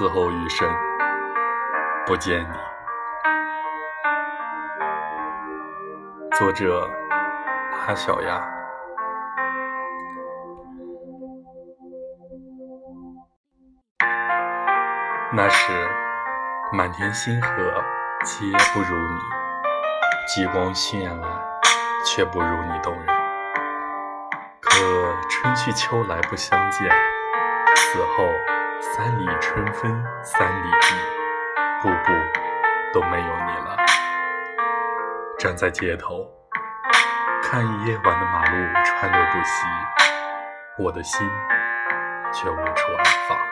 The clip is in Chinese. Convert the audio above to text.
此后余生，不见你。作者：阿小丫。那时，满天星河皆不如你，极光绚烂，却不如你动人。可春去秋来不相见，此后。三里春风三里地，步步都没有你了。站在街头，看夜晚的马路川流不息，我的心却无处安放。